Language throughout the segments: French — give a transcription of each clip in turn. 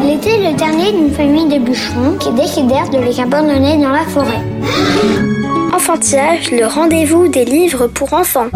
Elle était le dernier d'une famille de bûcherons qui décidèrent de les abandonner dans la forêt. Enfantillage, le rendez-vous des livres pour enfants.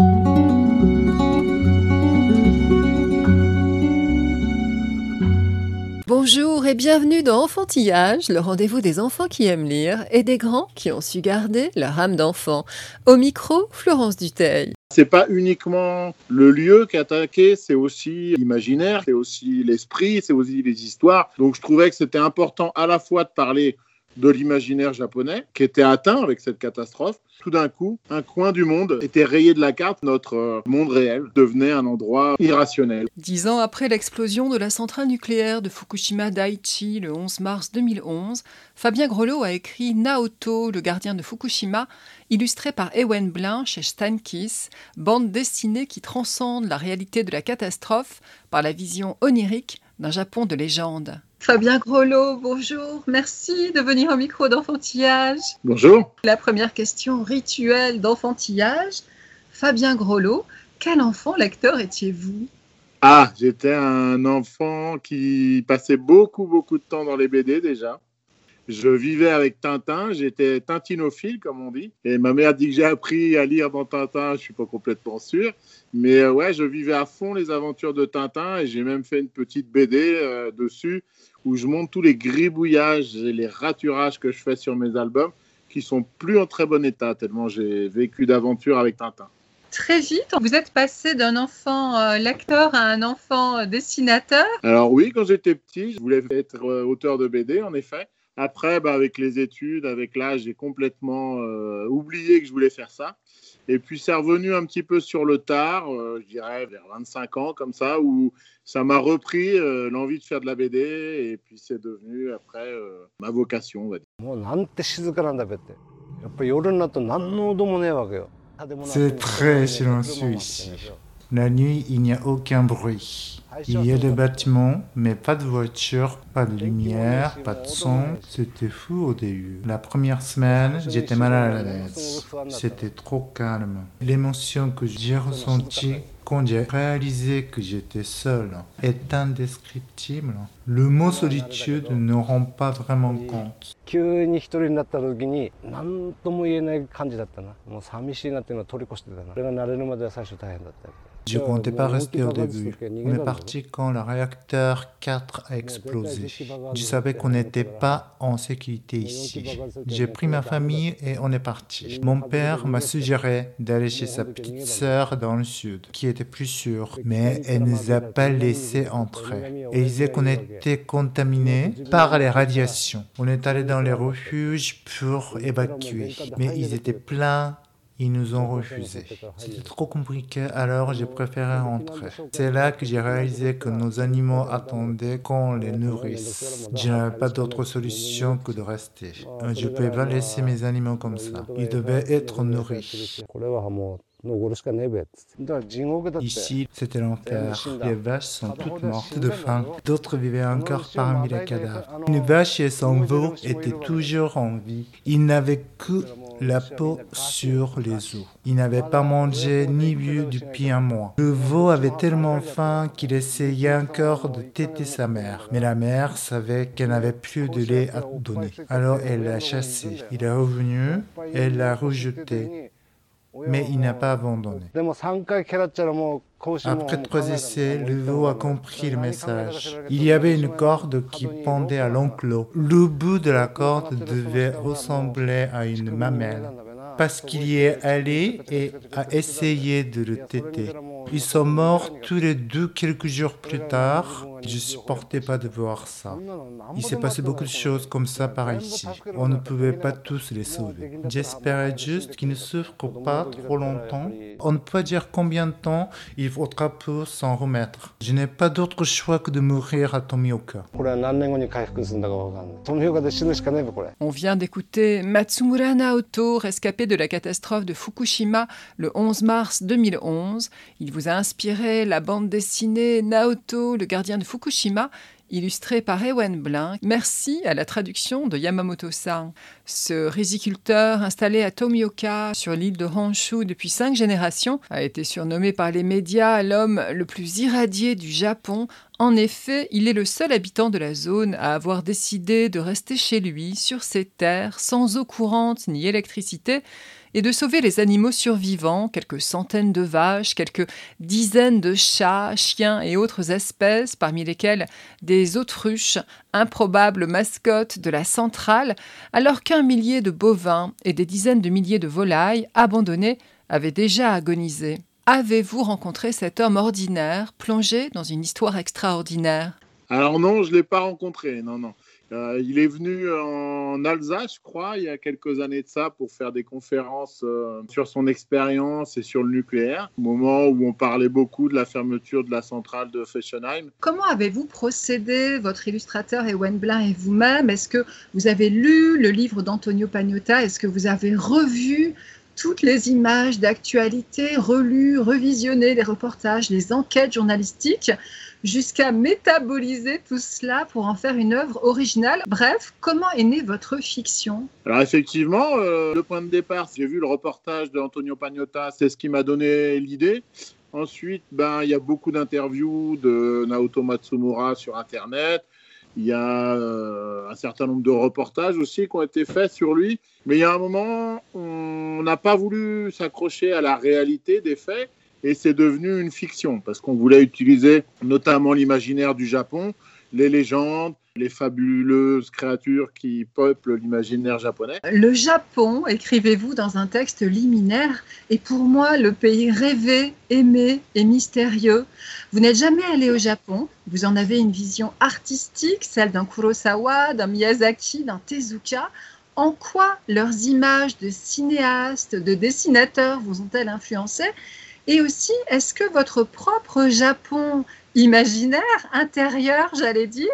Bonjour et bienvenue dans Enfantillage, le rendez-vous des enfants qui aiment lire et des grands qui ont su garder leur âme d'enfant. Au micro, Florence Duteil. C'est pas uniquement le lieu qui est attaqué, c'est aussi l'imaginaire, c'est aussi l'esprit, c'est aussi les histoires. Donc je trouvais que c'était important à la fois de parler de l'imaginaire japonais qui était atteint avec cette catastrophe. Tout d'un coup, un coin du monde était rayé de la carte. Notre euh, monde réel devenait un endroit irrationnel. Dix ans après l'explosion de la centrale nucléaire de Fukushima Daiichi le 11 mars 2011, Fabien Grelot a écrit Naoto, le gardien de Fukushima, illustré par Ewen Blin chez Steinkiss, bande dessinée qui transcende la réalité de la catastrophe par la vision onirique d'un Japon de légende. Fabien Grelot, bonjour, merci de venir au micro d'enfantillage. Bonjour. La première question rituelle d'enfantillage. Fabien Grelot, quel enfant lecteur étiez-vous? Ah, j'étais un enfant qui passait beaucoup, beaucoup de temps dans les BD déjà. Je vivais avec Tintin, j'étais tintinophile comme on dit. Et ma mère dit que j'ai appris à lire dans Tintin, je suis pas complètement sûr. Mais euh, ouais, je vivais à fond les aventures de Tintin et j'ai même fait une petite BD euh, dessus où je montre tous les gribouillages et les raturages que je fais sur mes albums qui sont plus en très bon état tellement j'ai vécu d'aventures avec Tintin. Très vite, vous êtes passé d'un enfant euh, lecteur à un enfant euh, dessinateur. Alors oui, quand j'étais petit, je voulais être euh, auteur de BD en effet. Après, bah, avec les études, avec l'âge, j'ai complètement euh, oublié que je voulais faire ça. Et puis, c'est revenu un petit peu sur le tard, euh, je dirais vers 25 ans, comme ça, où ça m'a repris euh, l'envie de faire de la BD. Et puis, c'est devenu après ma vocation, on va dire. C'est très silencieux ici. La nuit, il n'y a aucun bruit. Il y a des bâtiments, mais pas de voitures, pas de lumière, pas de son. C'était fou au début. La première semaine, j'étais mal à l'aise. C'était trop calme. L'émotion que j'ai ressentie quand j'ai réalisé que j'étais seul est indescriptible. Le mot solitude ne rend pas vraiment compte. Je ne comptais pas rester au début. On est parti quand le réacteur 4 a explosé. Je savais qu'on n'était pas en sécurité ici. J'ai pris ma famille et on est parti. Mon père m'a suggéré d'aller chez sa petite sœur dans le sud, qui est était plus sûre, mais elle ne nous a pas laissé entrer. Et il disait qu'on était contaminés par les radiations. On est allé dans les refuges pour évacuer, mais ils étaient pleins ils nous ont refusé. C'était trop compliqué, alors j'ai préféré rentrer. C'est là que j'ai réalisé que nos animaux attendaient qu'on les nourrisse. Je n'avais pas d'autre solution que de rester. Je ne pouvais pas laisser mes animaux comme ça. Ils devaient être nourris. Ici, c'était l'enfer. Eh, les vaches sont toutes mortes de faim. D'autres vivaient encore parmi les cadavres. Une vache et son veau étaient toujours en vie. Ils n'avaient que la peau sur les os. Ils n'avaient pas mangé ni bu depuis un mois. Le veau avait tellement faim qu'il essayait encore de téter sa mère. Mais la mère savait qu'elle n'avait plus de lait à donner. Alors elle l'a chassé. Il est revenu, elle l'a rejeté mais il n'a pas abandonné. Après trois essais, le veau a compris le message. Il y avait une corde qui pendait à l'enclos. Le bout de la corde devait ressembler à une mamelle. Parce qu'il y est allé et a essayé de le téter. Ils sont morts tous les deux quelques jours plus tard. Je supportais pas de voir ça. Il s'est passé beaucoup de choses comme ça par ici. On ne pouvait pas tous les sauver. J'espérais juste qu'ils ne souffrent pas trop longtemps. On ne peut pas dire combien de temps il faudra pour s'en remettre. Je n'ai pas d'autre choix que de mourir à Tomioka. On vient d'écouter Matsumura Naoto, rescapé de la catastrophe de Fukushima le 11 mars 2011. Il vous a inspiré la bande dessinée Naoto, le gardien de Fukushima, illustrée par Ewen Blin. Merci à la traduction de Yamamoto-san. Ce riziculteur installé à Tomioka, sur l'île de Honshu depuis cinq générations, a été surnommé par les médias l'homme le plus irradié du Japon. En effet, il est le seul habitant de la zone à avoir décidé de rester chez lui, sur ses terres, sans eau courante ni électricité, et de sauver les animaux survivants, quelques centaines de vaches, quelques dizaines de chats, chiens et autres espèces, parmi lesquelles des autruches, improbables mascottes de la centrale, alors qu'un millier de bovins et des dizaines de milliers de volailles abandonnés avaient déjà agonisé. Avez-vous rencontré cet homme ordinaire plongé dans une histoire extraordinaire? Alors non, je ne l'ai pas rencontré, non, non. Euh, il est venu en Alsace, je crois, il y a quelques années de ça, pour faire des conférences euh, sur son expérience et sur le nucléaire, au moment où on parlait beaucoup de la fermeture de la centrale de Fessenheim. Comment avez-vous procédé, votre illustrateur Ewen Blin et vous-même? Est-ce que vous avez lu le livre d'Antonio Pagnotta? Est-ce que vous avez revu toutes les images d'actualité, relu, revisionné les reportages, les enquêtes journalistiques? Jusqu'à métaboliser tout cela pour en faire une œuvre originale. Bref, comment est née votre fiction? Alors effectivement, euh, le point de départ, j'ai vu le reportage d'Antonio Pagnotta, c'est ce qui m'a donné l'idée. Ensuite, ben, il y a beaucoup d'interviews de Naoto Matsumura sur Internet. Il y a euh, un certain nombre de reportages aussi qui ont été faits sur lui. Mais il y a un moment, on n'a pas voulu s'accrocher à la réalité des faits et c'est devenu une fiction parce qu'on voulait utiliser notamment l'imaginaire du Japon, les légendes, les fabuleuses créatures qui peuplent l'imaginaire japonais. Le Japon, écrivez-vous dans un texte liminaire, est pour moi le pays rêvé, aimé et mystérieux. Vous n'êtes jamais allé au Japon, vous en avez une vision artistique, celle d'un Kurosawa, d'un Miyazaki, d'un Tezuka. En quoi leurs images de cinéastes, de dessinateurs vous ont-elles influencé? Et aussi, est-ce que votre propre Japon imaginaire, intérieur, j'allais dire,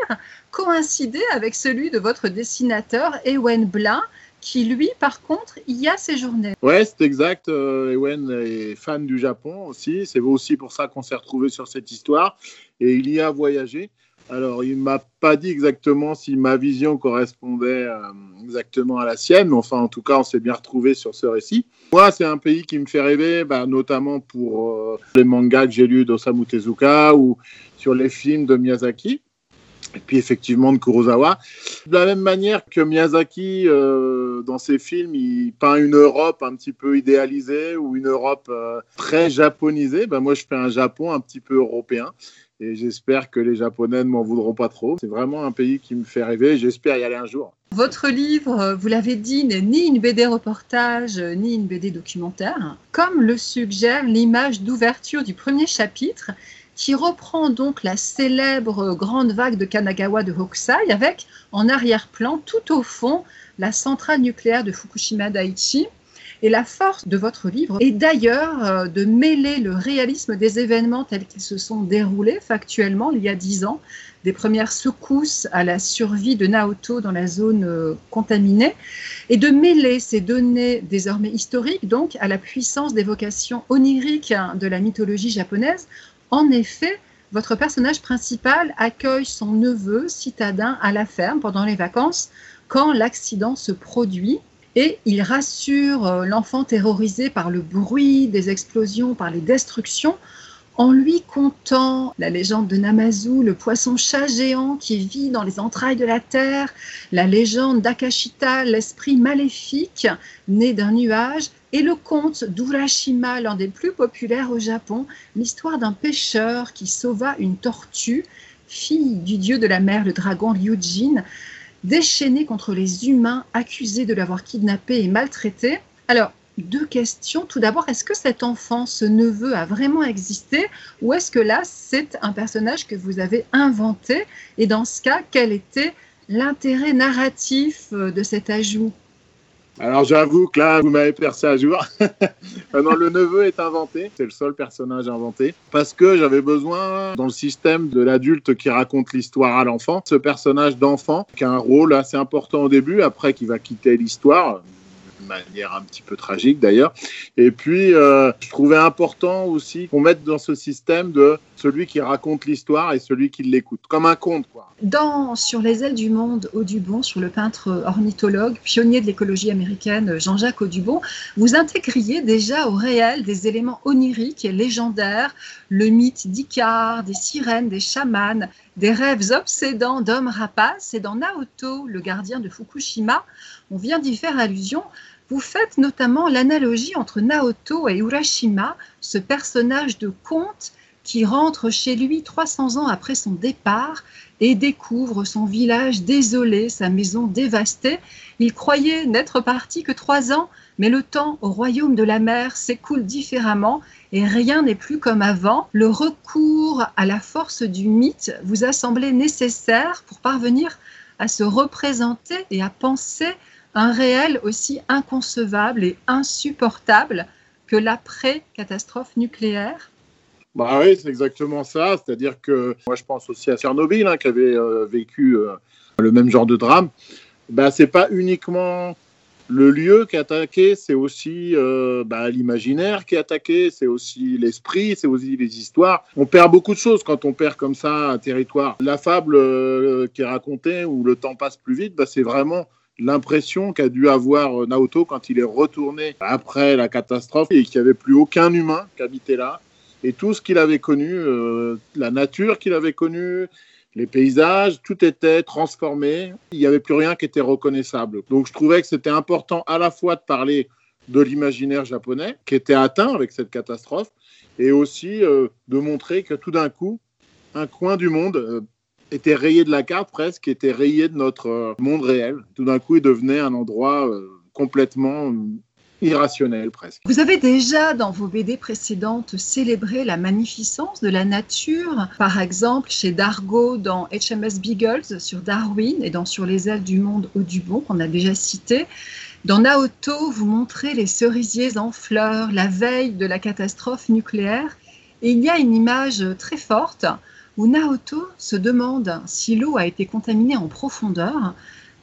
coïncidait avec celui de votre dessinateur Ewen Blin, qui lui, par contre, y a séjourné? Ouais, c'est exact. Euh, Ewen est fan du Japon aussi. C'est aussi pour ça qu'on s'est retrouvé sur cette histoire. Et il y a voyagé. Alors, il m'a pas dit exactement si ma vision correspondait euh, exactement à la sienne, mais enfin, en tout cas, on s'est bien retrouvé sur ce récit. Moi, c'est un pays qui me fait rêver, bah, notamment pour euh, les mangas que j'ai lus d'Osamu Tezuka ou sur les films de Miyazaki. Et puis effectivement de Kurosawa. De la même manière que Miyazaki, euh, dans ses films, il peint une Europe un petit peu idéalisée ou une Europe très japonisée. Ben moi, je fais un Japon un petit peu européen et j'espère que les Japonais ne m'en voudront pas trop. C'est vraiment un pays qui me fait rêver. J'espère y aller un jour. Votre livre, vous l'avez dit, n'est ni une BD reportage, ni une BD documentaire, comme le suggère l'image d'ouverture du premier chapitre, qui reprend donc la célèbre grande vague de Kanagawa de Hokusai, avec en arrière-plan, tout au fond, la centrale nucléaire de Fukushima Daiichi, et la force de votre livre est d'ailleurs euh, de mêler le réalisme des événements tels qu'ils se sont déroulés factuellement il y a dix ans, des premières secousses à la survie de Naoto dans la zone euh, contaminée, et de mêler ces données désormais historiques donc à la puissance d'évocation onirique de la mythologie japonaise. En effet, votre personnage principal accueille son neveu citadin à la ferme pendant les vacances quand l'accident se produit et il rassure euh, l'enfant terrorisé par le bruit des explosions, par les destructions, en lui contant la légende de Namazu, le poisson-chat géant qui vit dans les entrailles de la terre, la légende d'Akashita, l'esprit maléfique né d'un nuage, et le conte d'Urashima, l'un des plus populaires au Japon, l'histoire d'un pêcheur qui sauva une tortue, fille du dieu de la mer, le dragon Ryujin déchaîné contre les humains accusés de l'avoir kidnappé et maltraité. Alors, deux questions. Tout d'abord, est-ce que cet enfant, ce neveu, a vraiment existé ou est-ce que là, c'est un personnage que vous avez inventé? Et dans ce cas, quel était l'intérêt narratif euh, de cet ajout? Alors j'avoue que là, vous m'avez percé à jour. non, le neveu est inventé, c'est le seul personnage inventé, parce que j'avais besoin, dans le système de l'adulte qui raconte l'histoire à l'enfant, ce personnage d'enfant qui a un rôle assez important au début, après qui va quitter l'histoire, manière un petit peu tragique d'ailleurs. Et puis, euh, je trouvais important aussi qu'on mette dans ce système de celui qui raconte l'histoire et celui qui l'écoute, comme un conte. Quoi. Dans Sur les ailes du monde, Audubon, sur le peintre ornithologue, pionnier de l'écologie américaine, Jean-Jacques Audubon, vous intégriez déjà au réel des éléments oniriques et légendaires, le mythe d'Icare, des sirènes, des chamans, des rêves obsédants d'hommes rapaces. Et dans Naoto, le gardien de Fukushima, on vient d'y faire allusion. Vous faites notamment l'analogie entre Naoto et Urashima, ce personnage de conte qui rentre chez lui 300 ans après son départ et découvre son village désolé, sa maison dévastée. Il croyait n'être parti que trois ans, mais le temps au royaume de la mer s'écoule différemment et rien n'est plus comme avant. Le recours à la force du mythe vous a semblé nécessaire pour parvenir à se représenter et à penser un réel aussi inconcevable et insupportable que l'après-catastrophe nucléaire bah oui, c'est exactement ça. C'est-à-dire que moi, je pense aussi à Tchernobyl, hein, qui avait euh, vécu euh, le même genre de drame. Bah, c'est pas uniquement le lieu qui est attaqué, c'est aussi euh, bah, l'imaginaire qui est attaqué, c'est aussi l'esprit, c'est aussi les histoires. On perd beaucoup de choses quand on perd comme ça un territoire. La fable qui est racontée où le temps passe plus vite, bah, c'est vraiment l'impression qu'a dû avoir Naoto quand il est retourné après la catastrophe et qu'il n'y avait plus aucun humain qui habitait là. Et tout ce qu'il avait connu, euh, la nature qu'il avait connue, les paysages, tout était transformé. Il n'y avait plus rien qui était reconnaissable. Donc je trouvais que c'était important à la fois de parler de l'imaginaire japonais qui était atteint avec cette catastrophe et aussi euh, de montrer que tout d'un coup, un coin du monde euh, était rayé de la carte presque, était rayé de notre euh, monde réel. Tout d'un coup, il devenait un endroit euh, complètement euh, irrationnel presque. Vous avez déjà dans vos BD précédentes célébré la magnificence de la nature, par exemple chez Dargo dans HMS Beagles sur Darwin et dans Sur les ailes du monde Audubon qu'on a déjà cité. Dans Naoto, vous montrez les cerisiers en fleurs la veille de la catastrophe nucléaire et il y a une image très forte où Naoto se demande si l'eau a été contaminée en profondeur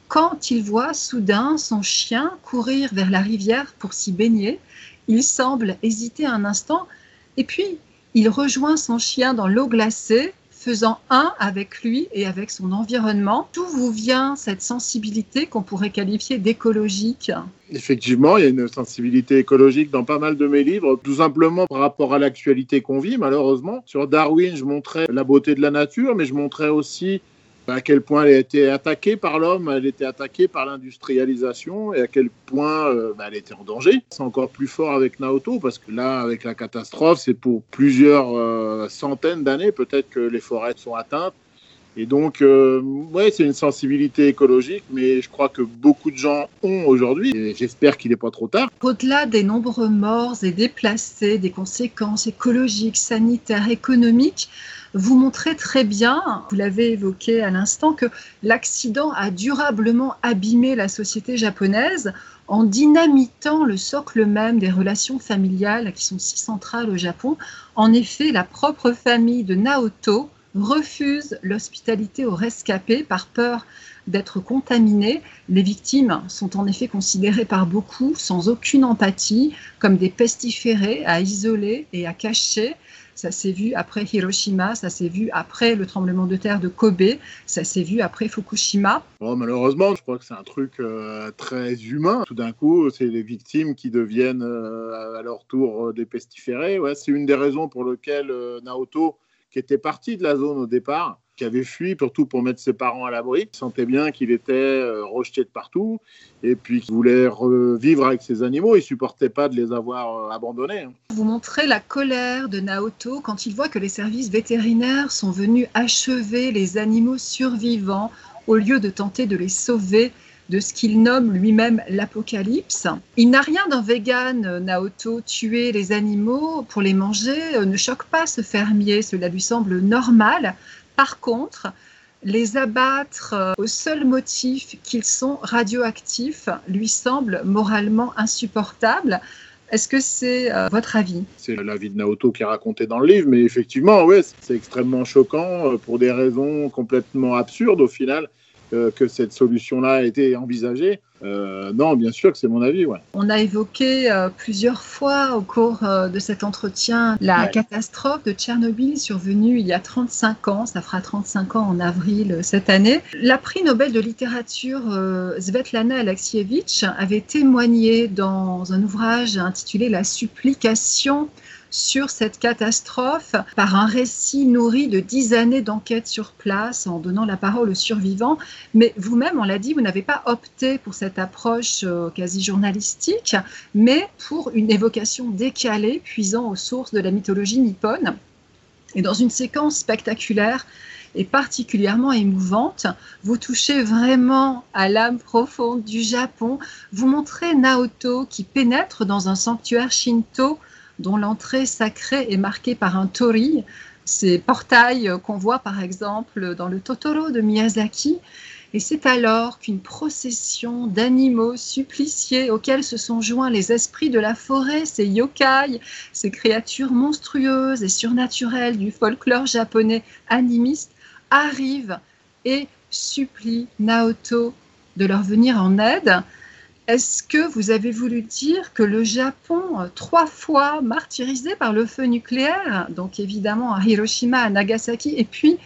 quand il voit soudain son chien courir vers la rivière pour s'y baigner. Il semble hésiter un instant et puis il rejoint son chien dans l'eau glacée faisant un avec lui et avec son environnement. D'où vous vient cette sensibilité qu'on pourrait qualifier d'écologique Effectivement, il y a une sensibilité écologique dans pas mal de mes livres, tout simplement par rapport à l'actualité qu'on vit, malheureusement. Sur Darwin, je montrais la beauté de la nature, mais je montrais aussi à quel point elle a été attaquée par l'homme, elle était attaquée par l'industrialisation et à quel point euh, bah, elle était en danger. C'est encore plus fort avec Naoto parce que là, avec la catastrophe, c'est pour plusieurs euh, centaines d'années peut-être que les forêts sont atteintes. Et donc, euh, ouais, c'est une sensibilité écologique, mais je crois que beaucoup de gens ont aujourd'hui, et j'espère qu'il n'est pas trop tard. Au-delà des nombreux morts et déplacés, des conséquences écologiques, sanitaires, économiques, vous montrez très bien, vous l'avez évoqué à l'instant, que l'accident a durablement abîmé la société japonaise en dynamitant le socle même des relations familiales qui sont si centrales au Japon. En effet, la propre famille de Naoto refuse l'hospitalité aux rescapés par peur d'être contaminés. Les victimes sont en effet considérées par beaucoup sans aucune empathie comme des pestiférés à isoler et à cacher. Ça s'est vu après Hiroshima, ça s'est vu après le tremblement de terre de Kobe, ça s'est vu après Fukushima. malheureusement, je crois que c'est un truc euh, très humain. Tout d'un coup, c'est les victimes qui deviennent euh, à leur tour euh, des pestiférés. Ouais, c'est une des raisons pour lesquelles Naoto, qui était parti de la zone au départ, qui avait fui, surtout pour mettre ses parents à l'abri. Il sentait bien qu'il était euh, rejeté de partout et puis qu'il voulait revivre avec ses animaux. Il supportait pas de les avoir euh, abandonnés. Hein. Vous montrez la colère de Naoto quand il voit que les services vétérinaires sont venus achever les animaux survivants au lieu de tenter de les sauver de ce qu'il nomme lui-même l'apocalypse. Il n'a rien d'un vegan, Naoto. Tuer les animaux pour les manger ne choque pas ce fermier, cela lui semble normal. Par contre, les abattre euh, au seul motif qu'ils sont radioactifs lui semble moralement insupportable. Est-ce que c'est euh, votre avis? C'est l'avis de Naoto qui est raconté dans le livre, mais effectivement, ouais, c'est extrêmement choquant euh, pour des raisons complètement absurdes au final que cette solution-là a été envisagée. Euh, non, bien sûr que c'est mon avis. Ouais. On a évoqué euh, plusieurs fois au cours euh, de cet entretien la catastrophe de Tchernobyl survenue il y a 35 ans. Ça fera 35 ans en avril cette année. La prix Nobel de littérature Svetlana Alexievitch avait témoigné dans un ouvrage intitulé La supplication sur cette catastrophe par un récit nourri de dix années d'enquête sur place en donnant la parole aux survivants. Mais vous-même, on l'a dit, vous n'avez pas opté pour cette approche euh, quasi journalistique, mais pour une évocation décalée puisant aux sources de la mythologie nippone. Et dans une séquence spectaculaire, et particulièrement émouvante. Vous touchez vraiment à l'âme profonde du Japon. Vous montrez Naoto qui pénètre dans un sanctuaire shinto dont l'entrée sacrée est marquée par un tori, ces portails qu'on voit par exemple dans le Totoro de Miyazaki. Et c'est alors qu'une procession d'animaux suppliciés auxquels se sont joints les esprits de la forêt, ces yokai, ces créatures monstrueuses et surnaturelles du folklore japonais animiste, arrivent et supplient Naoto de leur venir en aide. Est-ce que vous avez voulu dire que le Japon, euh, trois fois martyrisé par le feu nucléaire, donc évidemment à Hiroshima, à Nagasaki, et puis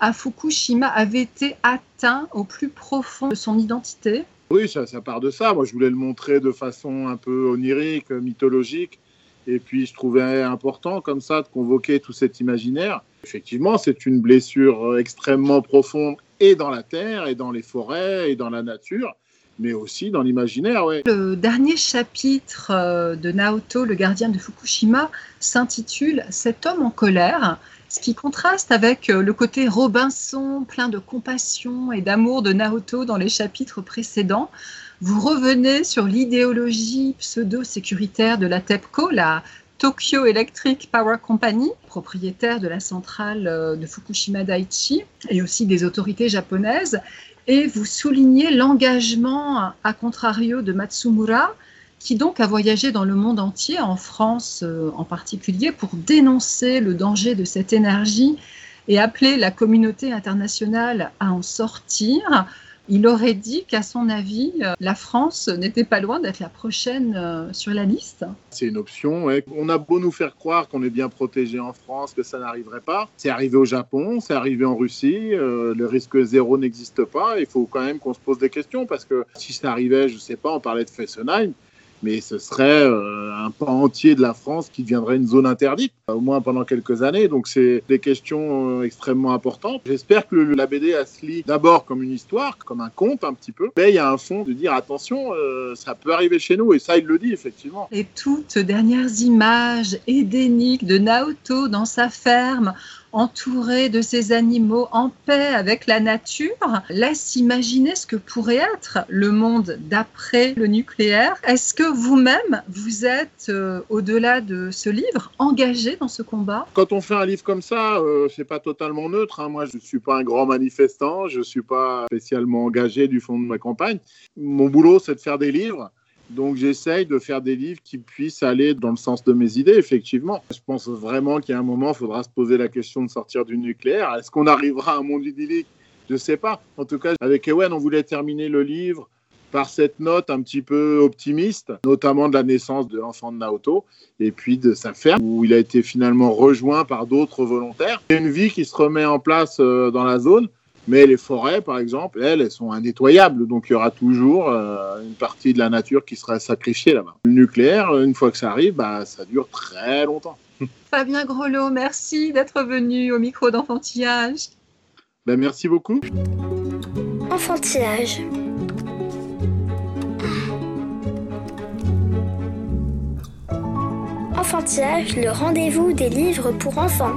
à Fukushima, avait été atteint au plus profond de son identité? Oui, ça, part de ça. Moi, je voulais le montrer de façon un peu onirique, mythologique. Et puis, je trouvais important, comme ça, de convoquer tout cet imaginaire. Effectivement, c'est une blessure euh, extrêmement profonde et dans la terre, et dans les forêts, et dans la nature mais aussi dans l'imaginaire. Ouais. Le dernier chapitre euh, de Naoto, le gardien de Fukushima, s'intitule Cet homme en colère, ce qui contraste avec euh, le côté Robinson, plein de compassion et d'amour de Naoto dans les chapitres précédents. Vous revenez sur l'idéologie pseudo-sécuritaire de la TEPCO, la Tokyo Electric Power Company, propriétaire de la centrale euh, de Fukushima Daiichi et aussi des autorités japonaises, et vous soulignez l'engagement, à contrario, de Matsumura, qui donc a voyagé dans le monde entier, en France euh, en particulier, pour dénoncer le danger de cette énergie et appeler la communauté internationale à en sortir il aurait dit qu'à son avis, euh, la France n'était pas loin d'être la prochaine euh, sur la liste. C'est une option. On a beau nous faire croire qu'on est bien protégé en France, que ça n'arriverait pas. C'est arrivé au Japon, c'est arrivé en Russie. Euh, le risque zéro n'existe pas. Il faut quand même qu'on se pose des questions parce que si ça arrivait, je ne sais pas, on parlait de Fessenheim mais ce serait euh, un pan entier de la France qui deviendrait une zone interdite, au moins pendant quelques années. Donc c'est des questions euh, extrêmement importantes. J'espère que la BD se lit d'abord comme une histoire, comme un conte un petit peu, mais il y a un fond de dire attention, euh, ça peut arriver chez nous, et ça il le dit effectivement. Et toutes dernières images édéniques de Naoto dans sa ferme entouré de ces animaux en paix avec la nature, laisse imaginer ce que pourrait être le monde d'après le nucléaire. Est-ce que vous-même, vous êtes, euh, au-delà de ce livre, engagé dans ce combat? Quand on fait un livre comme ça, euh, c'est pas totalement neutre. Hein. Moi, je ne suis pas un grand manifestant, je ne suis pas spécialement engagé du fond de ma campagne. Mon boulot, c'est de faire des livres. Donc j'essaye de faire des livres qui puissent aller dans le sens de mes idées, effectivement. Je pense vraiment qu'il y a un moment, il faudra se poser la question de sortir du nucléaire. Est-ce qu'on arrivera à un monde idyllique? Je ne sais pas. En tout cas, avec Ewen, on voulait terminer le livre par cette note un petit peu optimiste, notamment de la naissance de l'enfant de Naoto, et puis de sa ferme, où il a été finalement rejoint par d'autres volontaires. Une vie qui se remet en place euh, dans la zone, mais les forêts, par exemple, elles, elles sont indétoyables. Donc il y aura toujours euh, une partie de la nature qui sera sacrifiée là-bas. Le nucléaire, une fois que ça arrive, bah, ça dure très longtemps. Fabien Grelot, merci d'être venu au micro d'enfantillage. Ben, merci beaucoup. Enfantillage. Enfantillage, le rendez-vous des livres pour enfants.